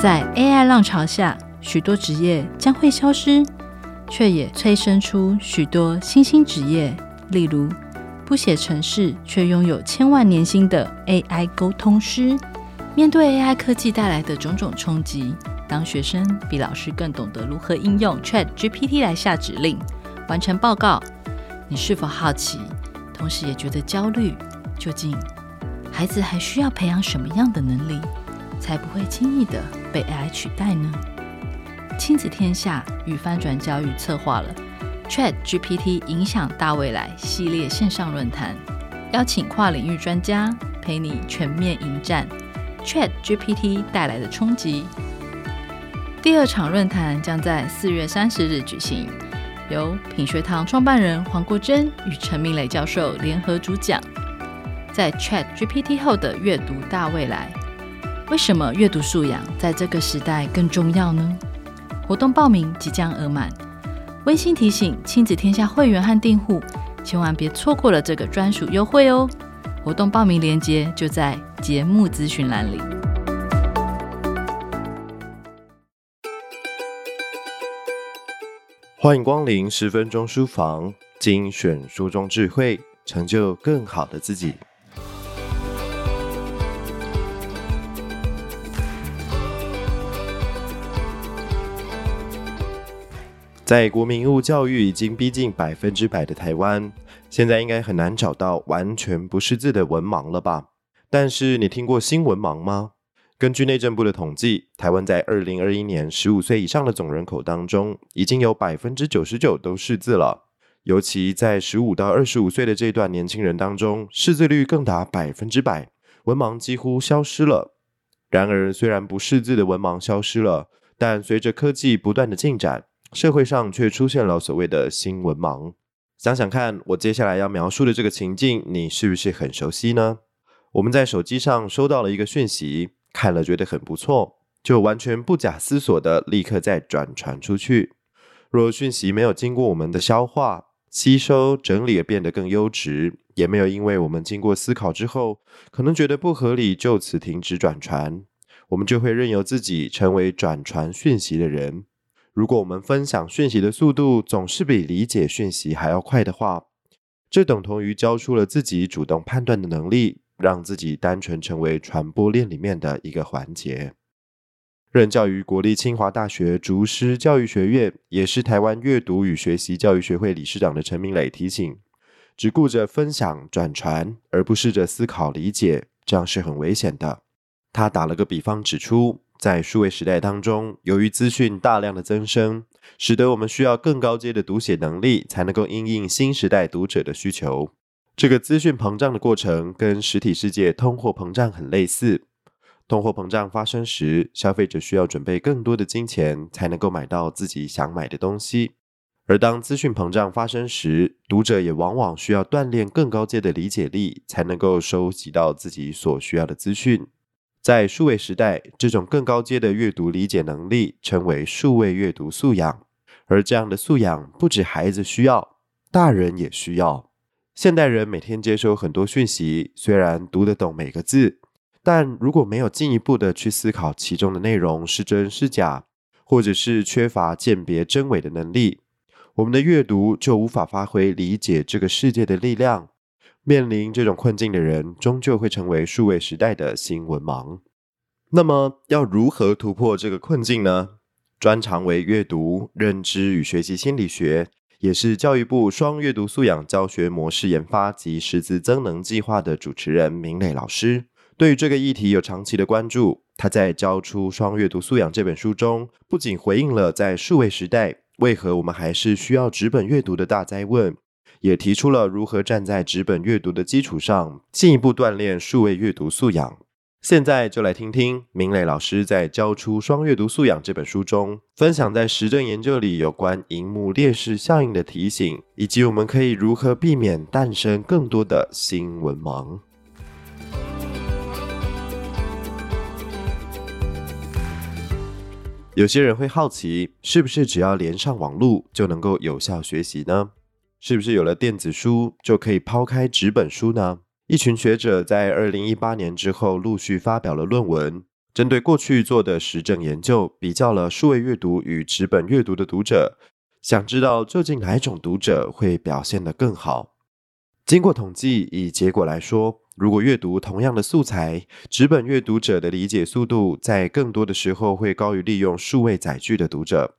在 AI 浪潮下，许多职业将会消失，却也催生出许多新兴职业，例如不写程式却拥有千万年薪的 AI 沟通师。面对 AI 科技带来的种种冲击，当学生比老师更懂得如何应用 ChatGPT 来下指令、完成报告，你是否好奇，同时也觉得焦虑？究竟孩子还需要培养什么样的能力，才不会轻易的被 AI 取代呢？亲子天下与翻转教育策划了 ChatGPT 影响大未来系列线上论坛，邀请跨领域专家陪你全面迎战。ChatGPT 带来的冲击。第二场论坛将在四月三十日举行，由品学堂创办人黄国珍与陈明磊教授联合主讲。在 ChatGPT 后的阅读大未来，为什么阅读素养在这个时代更重要呢？活动报名即将额满，温馨提醒亲子天下会员和订户，千万别错过了这个专属优惠哦！活动报名链接就在节目资讯栏里。欢迎光临十分钟书房，精选书中智慧，成就更好的自己。在国民义务教育已经逼近百分之百的台湾，现在应该很难找到完全不识字的文盲了吧？但是你听过新文盲吗？根据内政部的统计，台湾在二零二一年十五岁以上的总人口当中，已经有百分之九十九都识字了。尤其在十五到二十五岁的这段年轻人当中，识字率更达百分之百，文盲几乎消失了。然而，虽然不识字的文盲消失了，但随着科技不断的进展，社会上却出现了所谓的新文盲。想想看，我接下来要描述的这个情境，你是不是很熟悉呢？我们在手机上收到了一个讯息，看了觉得很不错，就完全不假思索的立刻再转传出去。若讯息没有经过我们的消化、吸收、整理而变得更优质，也没有因为我们经过思考之后，可能觉得不合理，就此停止转传，我们就会任由自己成为转传讯息的人。如果我们分享讯息的速度总是比理解讯息还要快的话，这等同于交出了自己主动判断的能力，让自己单纯成为传播链里面的一个环节。任教于国立清华大学竹师教育学院，也是台湾阅读与学习教育学会理事长的陈明磊提醒：只顾着分享转传，而不试着思考理解，这样是很危险的。他打了个比方，指出。在数位时代当中，由于资讯大量的增生，使得我们需要更高阶的读写能力，才能够应应新时代读者的需求。这个资讯膨胀的过程跟实体世界通货膨胀很类似。通货膨胀发生时，消费者需要准备更多的金钱，才能够买到自己想买的东西；而当资讯膨胀发生时，读者也往往需要锻炼更高阶的理解力，才能够收集到自己所需要的资讯。在数位时代，这种更高阶的阅读理解能力称为数位阅读素养，而这样的素养不止孩子需要，大人也需要。现代人每天接收很多讯息，虽然读得懂每个字，但如果没有进一步的去思考其中的内容是真是假，或者是缺乏鉴别真伪的能力，我们的阅读就无法发挥理解这个世界的力量。面临这种困境的人，终究会成为数位时代的新文盲。那么，要如何突破这个困境呢？专长为阅读、认知与学习心理学，也是教育部双阅读素养教学模式研发及师资增能计划的主持人明磊老师，对于这个议题有长期的关注。他在教出双阅读素养这本书中，不仅回应了在数位时代为何我们还是需要纸本阅读的大哉问。也提出了如何站在纸本阅读的基础上，进一步锻炼数位阅读素养。现在就来听听明磊老师在《教出双阅读素养》这本书中，分享在实证研究里有关萤幕劣势效应的提醒，以及我们可以如何避免诞生更多的新文盲。有些人会好奇，是不是只要连上网路就能够有效学习呢？是不是有了电子书就可以抛开纸本书呢？一群学者在二零一八年之后陆续发表了论文，针对过去做的实证研究，比较了数位阅读与纸本阅读的读者，想知道究竟哪一种读者会表现得更好。经过统计，以结果来说，如果阅读同样的素材，纸本阅读者的理解速度在更多的时候会高于利用数位载具的读者。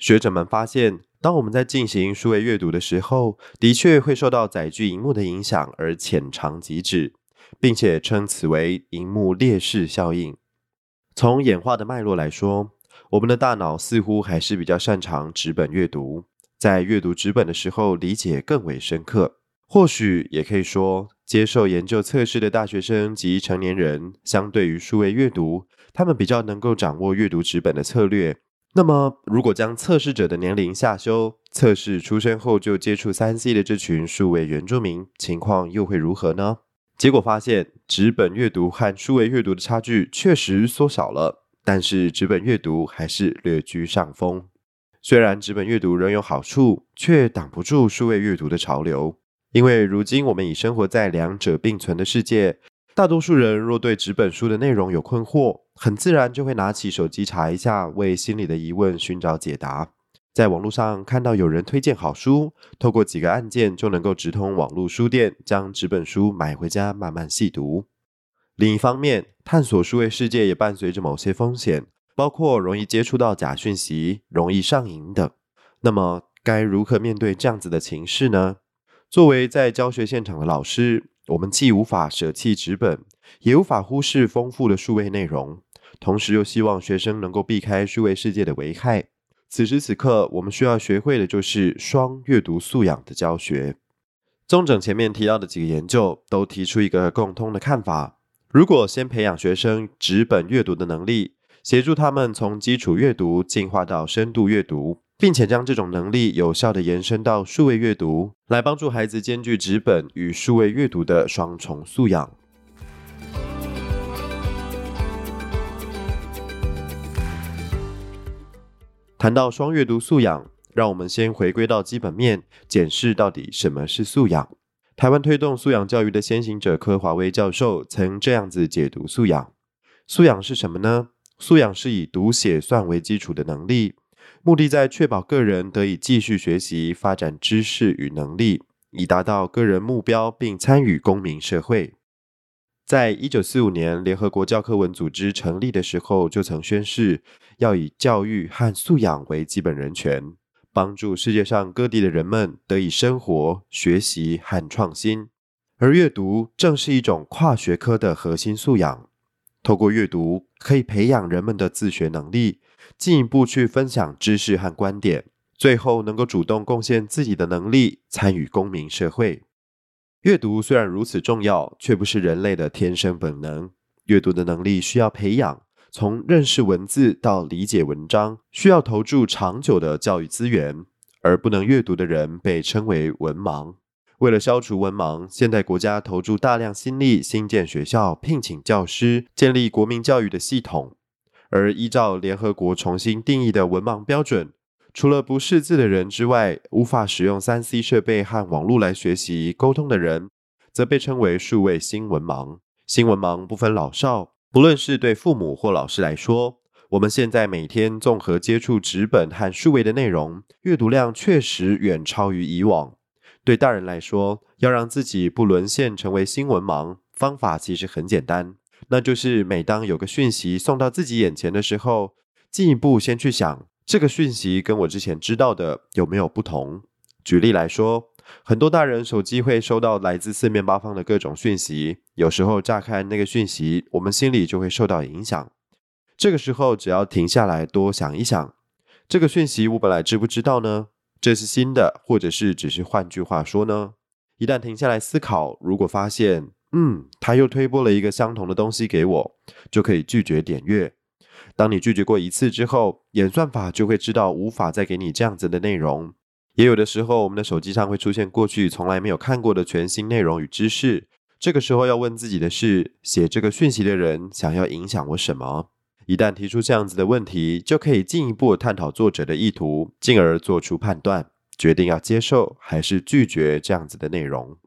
学者们发现，当我们在进行数位阅读的时候，的确会受到载具荧幕的影响而浅尝即止，并且称此为荧幕劣势效应。从演化的脉络来说，我们的大脑似乎还是比较擅长纸本阅读，在阅读纸本的时候理解更为深刻。或许也可以说，接受研究测试的大学生及成年人，相对于数位阅读，他们比较能够掌握阅读纸本的策略。那么，如果将测试者的年龄下修，测试出生后就接触 3C 的这群数位原住民，情况又会如何呢？结果发现，纸本阅读和数位阅读的差距确实缩小了，但是纸本阅读还是略居上风。虽然纸本阅读仍有好处，却挡不住数位阅读的潮流。因为如今我们已生活在两者并存的世界，大多数人若对纸本书的内容有困惑，很自然就会拿起手机查一下，为心里的疑问寻找解答。在网络上看到有人推荐好书，透过几个按键就能够直通网络书店，将纸本书买回家慢慢细读。另一方面，探索数位世界也伴随着某些风险，包括容易接触到假讯息、容易上瘾等。那么，该如何面对这样子的情势呢？作为在教学现场的老师，我们既无法舍弃纸本，也无法忽视丰富的数位内容，同时又希望学生能够避开数位世界的危害。此时此刻，我们需要学会的就是双阅读素养的教学。综整前面提到的几个研究，都提出一个共通的看法：如果先培养学生纸本阅读的能力，协助他们从基础阅读进化到深度阅读，并且将这种能力有效地延伸到数位阅读，来帮助孩子兼具纸本与数位阅读的双重素养。谈到双阅读素养，让我们先回归到基本面，检视到底什么是素养。台湾推动素养教育的先行者柯华威教授曾这样子解读素养：素养是什么呢？素养是以读写算为基础的能力，目的在确保个人得以继续学习、发展知识与能力，以达到个人目标，并参与公民社会。在一九四五年，联合国教科文组织成立的时候，就曾宣誓要以教育和素养为基本人权，帮助世界上各地的人们得以生活、学习和创新。而阅读正是一种跨学科的核心素养。透过阅读，可以培养人们的自学能力，进一步去分享知识和观点，最后能够主动贡献自己的能力，参与公民社会。阅读虽然如此重要，却不是人类的天生本能。阅读的能力需要培养，从认识文字到理解文章，需要投注长久的教育资源。而不能阅读的人被称为文盲。为了消除文盲，现代国家投注大量心力，新建学校，聘请教师，建立国民教育的系统。而依照联合国重新定义的文盲标准，除了不识字的人之外，无法使用三 C 设备和网络来学习沟通的人，则被称为数位新文盲。新文盲不分老少，不论是对父母或老师来说，我们现在每天综合接触纸本和数位的内容，阅读量确实远超于以往。对大人来说，要让自己不沦陷成为新文盲，方法其实很简单，那就是每当有个讯息送到自己眼前的时候，进一步先去想。这个讯息跟我之前知道的有没有不同？举例来说，很多大人手机会收到来自四面八方的各种讯息，有时候乍看那个讯息，我们心里就会受到影响。这个时候，只要停下来多想一想，这个讯息我本来知不知道呢？这是新的，或者是只是换句话说呢？一旦停下来思考，如果发现，嗯，他又推播了一个相同的东西给我，就可以拒绝点阅。当你拒绝过一次之后，演算法就会知道无法再给你这样子的内容。也有的时候，我们的手机上会出现过去从来没有看过的全新内容与知识。这个时候要问自己的是：写这个讯息的人想要影响我什么？一旦提出这样子的问题，就可以进一步探讨作者的意图，进而做出判断，决定要接受还是拒绝这样子的内容。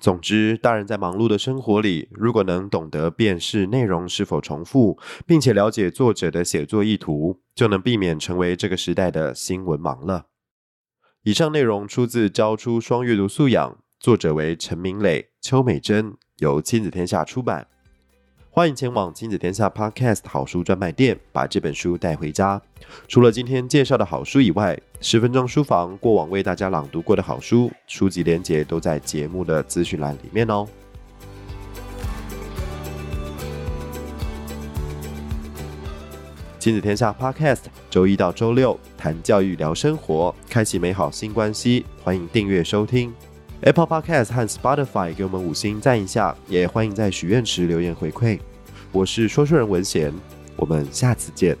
总之，大人在忙碌的生活里，如果能懂得辨识内容是否重复，并且了解作者的写作意图，就能避免成为这个时代的新闻盲了。以上内容出自《教出双阅读素养》，作者为陈明磊、邱美珍，由亲子天下出版。欢迎前往亲子天下 Podcast 好书专卖店，把这本书带回家。除了今天介绍的好书以外，十分钟书房过往为大家朗读过的好书，书籍连结都在节目的资讯栏里面哦。亲子天下 Podcast 周一到周六谈教育、聊生活，开启美好新关系。欢迎订阅收听 Apple Podcast 和 Spotify，给我们五星赞一下，也欢迎在许愿池留言回馈。我是说书人文贤，我们下次见。